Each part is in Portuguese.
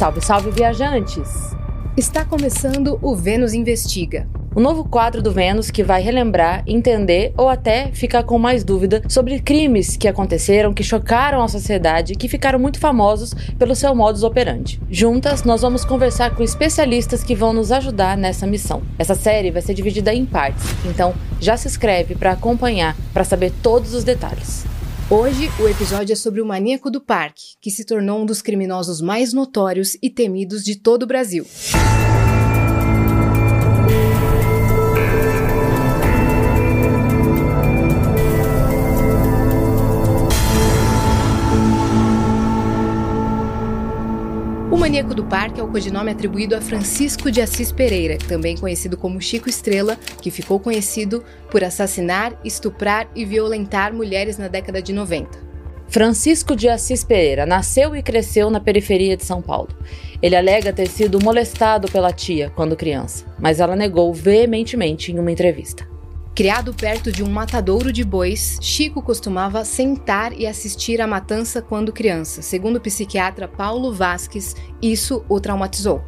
Salve, salve, viajantes! Está começando o Vênus Investiga. O novo quadro do Vênus que vai relembrar, entender ou até ficar com mais dúvida sobre crimes que aconteceram, que chocaram a sociedade e que ficaram muito famosos pelo seu modus operandi. Juntas, nós vamos conversar com especialistas que vão nos ajudar nessa missão. Essa série vai ser dividida em partes, então já se inscreve para acompanhar, para saber todos os detalhes. Hoje, o episódio é sobre o maníaco do parque, que se tornou um dos criminosos mais notórios e temidos de todo o Brasil. Maníaco do parque é o codinome atribuído a Francisco de Assis Pereira, também conhecido como Chico Estrela, que ficou conhecido por assassinar, estuprar e violentar mulheres na década de 90. Francisco de Assis Pereira nasceu e cresceu na periferia de São Paulo. Ele alega ter sido molestado pela tia quando criança, mas ela negou veementemente em uma entrevista. Criado perto de um matadouro de bois, Chico costumava sentar e assistir à matança quando criança. Segundo o psiquiatra Paulo Vasques, isso o traumatizou.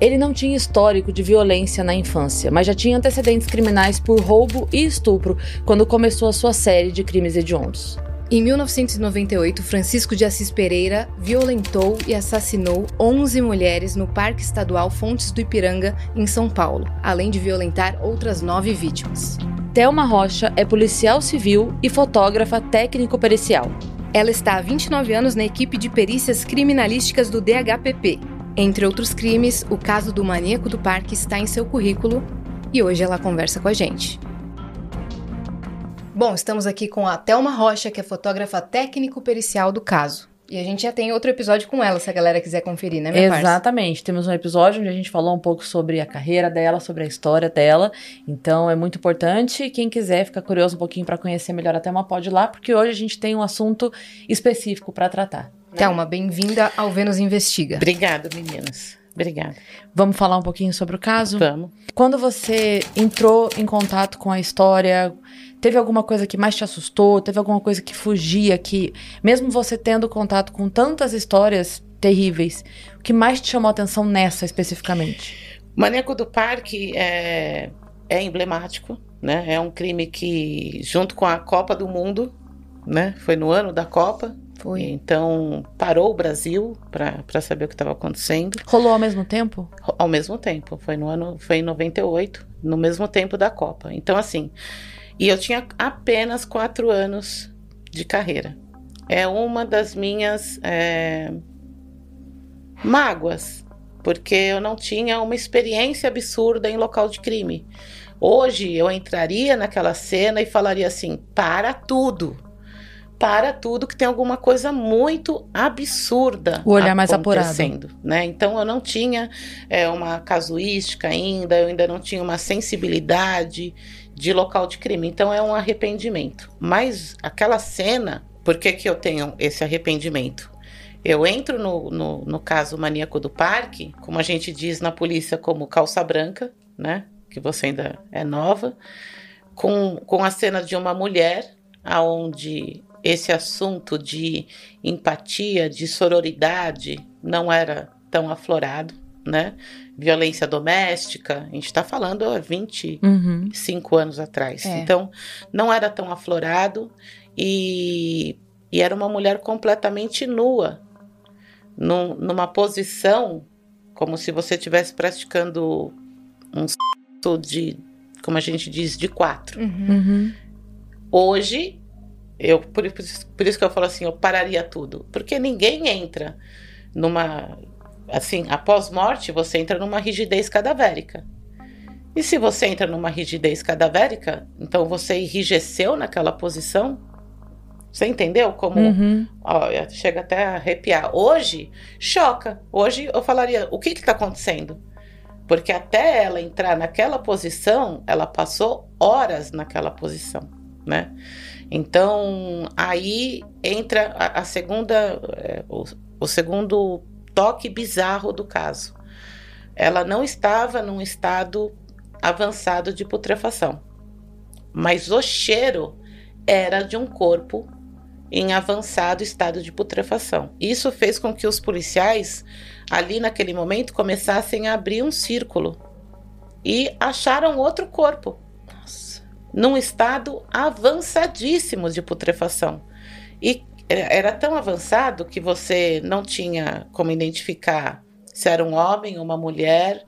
Ele não tinha histórico de violência na infância, mas já tinha antecedentes criminais por roubo e estupro quando começou a sua série de crimes hediondos. Em 1998, Francisco de Assis Pereira violentou e assassinou 11 mulheres no Parque Estadual Fontes do Ipiranga, em São Paulo, além de violentar outras nove vítimas. Thelma Rocha é policial civil e fotógrafa técnico-pericial. Ela está há 29 anos na equipe de perícias criminalísticas do DHPP. Entre outros crimes, o caso do maníaco do parque está em seu currículo e hoje ela conversa com a gente. Bom, estamos aqui com a Thelma Rocha, que é fotógrafa técnico-pericial do caso. E a gente já tem outro episódio com ela, se a galera quiser conferir, né, minha Exatamente. Parça? Temos um episódio onde a gente falou um pouco sobre a carreira dela, sobre a história dela. Então é muito importante. Quem quiser ficar curioso um pouquinho para conhecer melhor a Thelma, pode ir lá, porque hoje a gente tem um assunto específico para tratar. Thelma, bem-vinda ao Vênus Investiga. Obrigada, meninas. Obrigada. Vamos falar um pouquinho sobre o caso? Vamos. Quando você entrou em contato com a história, Teve alguma coisa que mais te assustou? Teve alguma coisa que fugia que, mesmo você tendo contato com tantas histórias terríveis, o que mais te chamou a atenção nessa especificamente? Maneco do Parque é, é emblemático, né? É um crime que, junto com a Copa do Mundo, né? Foi no ano da Copa. Foi. Então, parou o Brasil para saber o que estava acontecendo. Rolou ao mesmo tempo? Ao mesmo tempo. Foi no ano, foi em 98, no mesmo tempo da Copa. Então, assim, e eu tinha apenas quatro anos de carreira. É uma das minhas é, mágoas, porque eu não tinha uma experiência absurda em local de crime. Hoje eu entraria naquela cena e falaria assim: para tudo. Para tudo que tem alguma coisa muito absurda o olhar mais apurado. né? Então eu não tinha é, uma casuística ainda, eu ainda não tinha uma sensibilidade de local de crime. Então é um arrependimento. Mas aquela cena, por que, que eu tenho esse arrependimento? Eu entro no, no, no caso maníaco do parque, como a gente diz na polícia, como calça branca, né? Que você ainda é nova, com, com a cena de uma mulher, aonde esse assunto de empatia, de sororidade, não era tão aflorado, né? violência doméstica, a gente está falando há 25 uhum. anos atrás. É. Então, não era tão aflorado e, e era uma mulher completamente nua, num, numa posição como se você estivesse praticando um de, como a gente diz, de quatro. Uhum. uhum. Hoje, eu por, por isso que eu falo assim, eu pararia tudo, porque ninguém entra numa assim, após morte, você entra numa rigidez cadavérica. E se você entra numa rigidez cadavérica, então você enrijeceu naquela posição? Você entendeu como? Uhum. Ó, chega até a arrepiar. Hoje, choca. Hoje eu falaria: o que está acontecendo? Porque até ela entrar naquela posição, ela passou horas naquela posição, né? Então, aí entra a, a segunda, é, o, o segundo toque bizarro do caso. Ela não estava num estado avançado de putrefação, mas o cheiro era de um corpo em avançado estado de putrefação. Isso fez com que os policiais, ali naquele momento, começassem a abrir um círculo e acharam outro corpo. Num estado avançadíssimo de putrefação. E era tão avançado que você não tinha como identificar se era um homem ou uma mulher,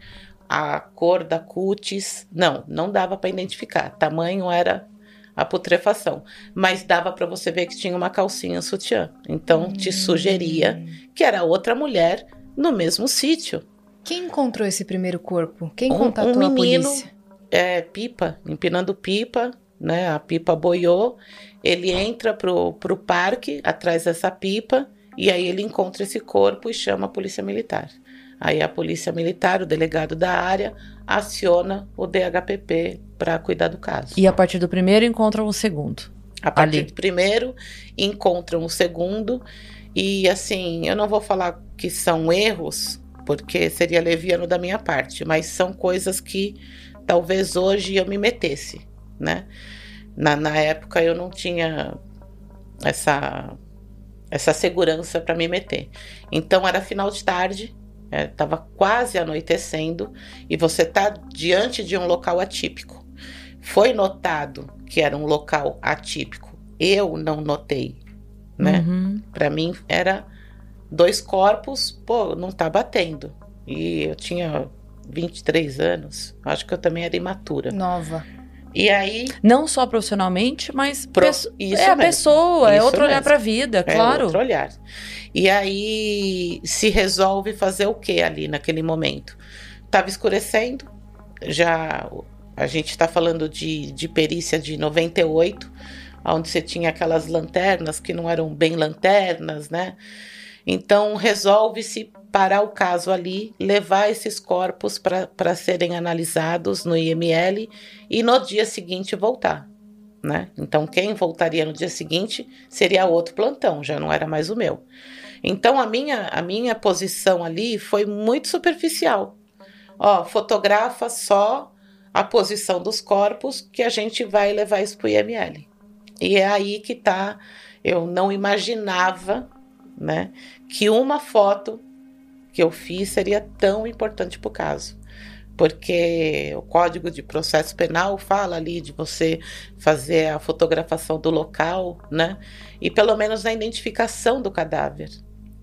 a cor da cutis. Não, não dava para identificar. Tamanho era a putrefação, mas dava para você ver que tinha uma calcinha sutiã. Então hum. te sugeria que era outra mulher no mesmo sítio. Quem encontrou esse primeiro corpo? Quem um, contatou um menino, a polícia? É, pipa, empinando pipa, né? A pipa boiou. Ele entra pro, pro parque atrás dessa pipa e aí ele encontra esse corpo e chama a polícia militar. Aí a polícia militar, o delegado da área, aciona o DHPP para cuidar do caso. E a partir do primeiro encontram o segundo. A partir ali. do primeiro encontram o segundo e assim, eu não vou falar que são erros, porque seria leviano da minha parte, mas são coisas que talvez hoje eu me metesse, né? Na, na época eu não tinha essa essa segurança para me meter. Então era final de tarde, estava é, quase anoitecendo e você está diante de um local atípico. Foi notado que era um local atípico. Eu não notei, né? Uhum. Para mim era dois corpos, pô, não tá batendo. E eu tinha 23 anos, acho que eu também era imatura. Nova. E aí. Não só profissionalmente, mas. Pro, isso é mesmo, a pessoa, é outro mesmo. olhar para a vida, claro. É outro olhar. E aí se resolve fazer o que ali naquele momento? Tava escurecendo, já a gente está falando de, de perícia de 98, onde você tinha aquelas lanternas que não eram bem lanternas, né? Então resolve-se parar o caso ali, levar esses corpos para serem analisados no IML e no dia seguinte voltar. Né? Então, quem voltaria no dia seguinte seria outro plantão, já não era mais o meu. Então, a minha, a minha posição ali foi muito superficial. Ó, fotografa só a posição dos corpos que a gente vai levar isso para o IML. E é aí que tá. Eu não imaginava, né, que uma foto que eu fiz seria tão importante para o caso. Porque o Código de Processo Penal fala ali de você fazer a fotografação do local, né? E pelo menos na identificação do cadáver.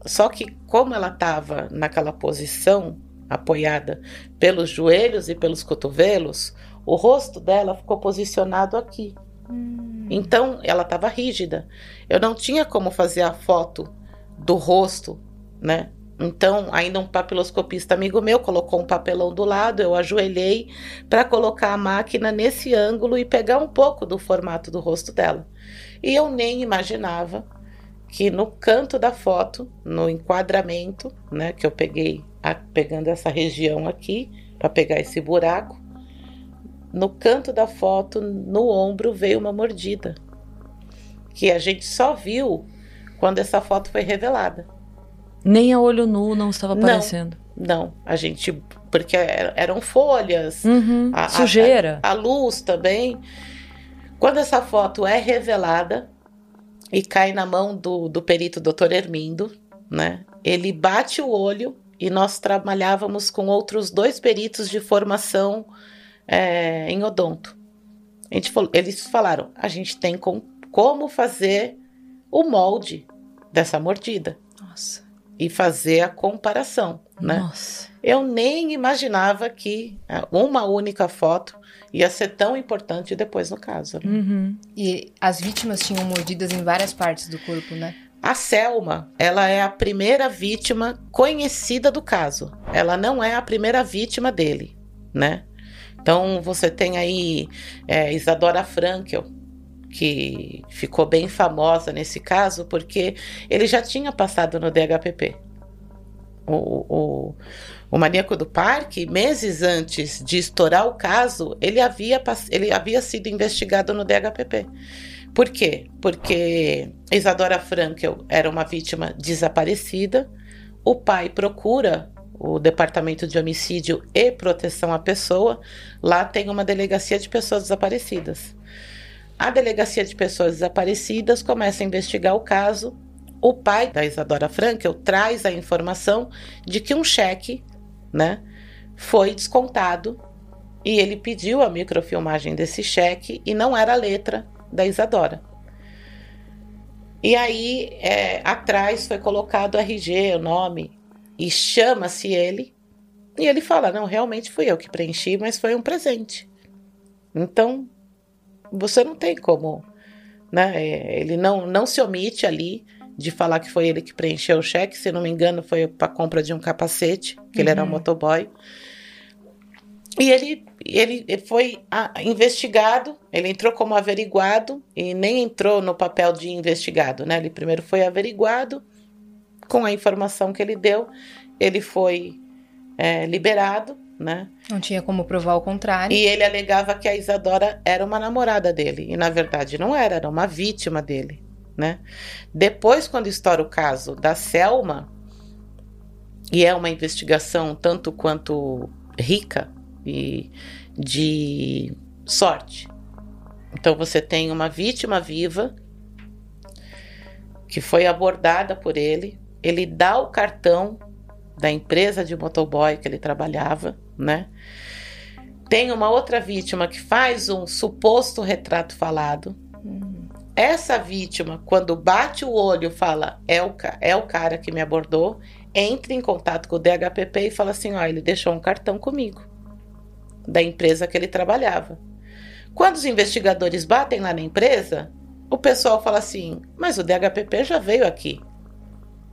Só que, como ela estava naquela posição, apoiada pelos joelhos e pelos cotovelos, o rosto dela ficou posicionado aqui. Hum. Então, ela estava rígida. Eu não tinha como fazer a foto do rosto, né? Então, ainda um papiloscopista amigo meu colocou um papelão do lado, eu ajoelhei para colocar a máquina nesse ângulo e pegar um pouco do formato do rosto dela. E eu nem imaginava que no canto da foto, no enquadramento, né, que eu peguei, a, pegando essa região aqui, para pegar esse buraco, no canto da foto, no ombro, veio uma mordida. Que a gente só viu quando essa foto foi revelada. Nem a olho nu não estava aparecendo. Não, não. a gente. Porque eram folhas, uhum, a, sujeira. A, a, luz também. Quando essa foto é revelada e cai na mão do, do perito Dr. Hermindo, né? Ele bate o olho e nós trabalhávamos com outros dois peritos de formação é, em odonto. A gente falou, eles falaram: a gente tem com, como fazer o molde dessa mordida. Nossa e fazer a comparação, né? Nossa. Eu nem imaginava que é, uma única foto ia ser tão importante depois no caso. Né? Uhum. E as vítimas tinham mordidas em várias partes do corpo, né? A Selma, ela é a primeira vítima conhecida do caso. Ela não é a primeira vítima dele, né? Então você tem aí é, Isadora Frankel, que ficou bem famosa nesse caso, porque ele já tinha passado no DHPP. O, o, o maníaco do parque, meses antes de estourar o caso, ele havia, ele havia sido investigado no DHPP. Por quê? Porque Isadora Frankel era uma vítima desaparecida, o pai procura o Departamento de Homicídio e Proteção à Pessoa, lá tem uma delegacia de pessoas desaparecidas. A Delegacia de Pessoas Desaparecidas começa a investigar o caso. O pai da Isadora Frankel traz a informação de que um cheque, né, foi descontado e ele pediu a microfilmagem desse cheque e não era a letra da Isadora. E aí, é, atrás foi colocado o RG, o nome, e chama-se ele. E ele fala: Não, realmente fui eu que preenchi, mas foi um presente. Então, você não tem como. Né? É, ele não, não se omite ali de falar que foi ele que preencheu o cheque. Se não me engano, foi para compra de um capacete, que uhum. ele era um uhum. motoboy. E ele, ele foi ah, investigado, ele entrou como averiguado e nem entrou no papel de investigado, né? Ele primeiro foi averiguado, com a informação que ele deu, ele foi é, liberado, né? Não tinha como provar o contrário. E ele alegava que a Isadora era uma namorada dele, e na verdade não era, era uma vítima dele, né? Depois, quando estoura o caso da Selma, e é uma investigação tanto quanto rica, e de sorte. Então você tem uma vítima viva que foi abordada por ele, ele dá o cartão da empresa de motoboy que ele trabalhava, né? Tem uma outra vítima que faz um suposto retrato falado. Essa vítima, quando bate o olho, fala: é o, é o cara que me abordou, entra em contato com o DHPP e fala assim: ó, ele deixou um cartão comigo da empresa que ele trabalhava. Quando os investigadores batem lá na empresa, o pessoal fala assim: Mas o DHPP já veio aqui.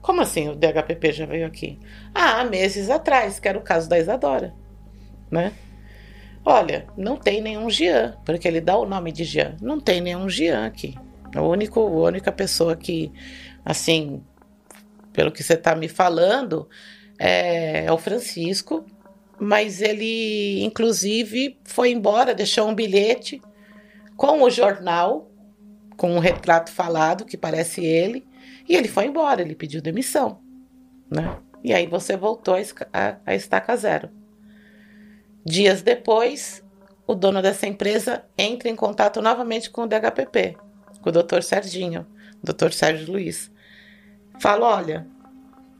Como assim o DHPP já veio aqui? Ah, meses atrás, que era o caso da Isadora. Né? Olha, não tem nenhum Jean, porque ele dá o nome de Jean. Não tem nenhum Jean aqui. O único, a única pessoa que, assim, pelo que você está me falando, é, é o Francisco, mas ele, inclusive, foi embora, deixou um bilhete com o jornal, com um retrato falado que parece ele, e ele foi embora, ele pediu demissão, né? E aí você voltou a, a estaca zero. Dias depois, o dono dessa empresa entra em contato novamente com o DHPP, com o Dr. Serginho, Dr. Sérgio Luiz. Fala, olha,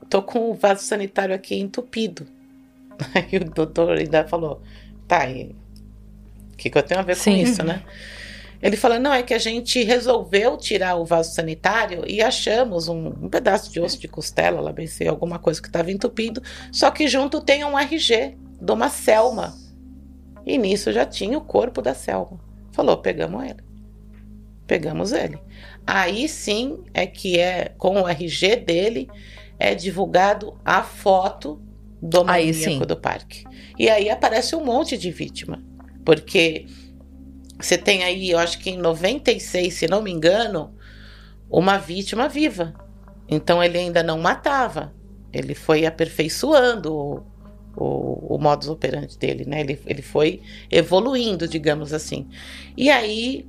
tô com o vaso sanitário aqui entupido. Aí o doutor ainda falou: tá, e o que, que eu tenho a ver Sim. com isso, né? Ele fala: não, é que a gente resolveu tirar o vaso sanitário e achamos um, um pedaço de osso de costela, lá bem sei, alguma coisa que estava entupido, só que junto tem um RG de uma Selma. E nisso já tinha o corpo da Selma. Falou: pegamos ele. Pegamos ele. Aí sim é que é com o RG dele é divulgado a foto do maníaco do parque. E aí aparece um monte de vítima, porque você tem aí, eu acho que em 96, se não me engano, uma vítima viva. Então ele ainda não matava, ele foi aperfeiçoando o, o, modus operandi dele, né? Ele, ele foi evoluindo, digamos assim. E aí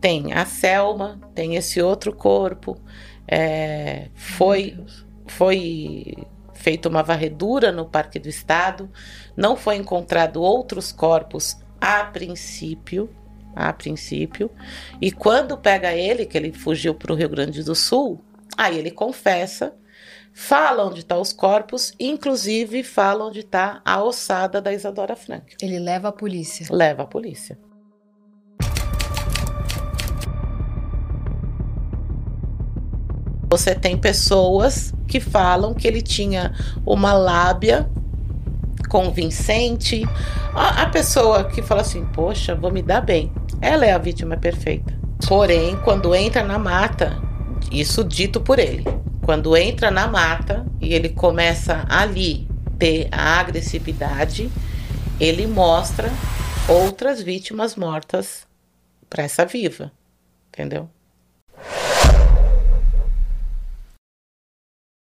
tem a Selma, tem esse outro corpo, é, foi, foi feito uma varredura no Parque do Estado, não foi encontrado outros corpos a princípio, a princípio, e quando pega ele, que ele fugiu para o Rio Grande do Sul, aí ele confessa, fala onde estão tá os corpos, inclusive fala onde está a ossada da Isadora Frank. Ele leva a polícia. Leva a polícia. Você tem pessoas que falam que ele tinha uma lábia convincente. A, a pessoa que fala assim: Poxa, vou me dar bem. Ela é a vítima perfeita. Porém, quando entra na mata, isso dito por ele, quando entra na mata e ele começa ali ter a agressividade, ele mostra outras vítimas mortas para essa viva, entendeu?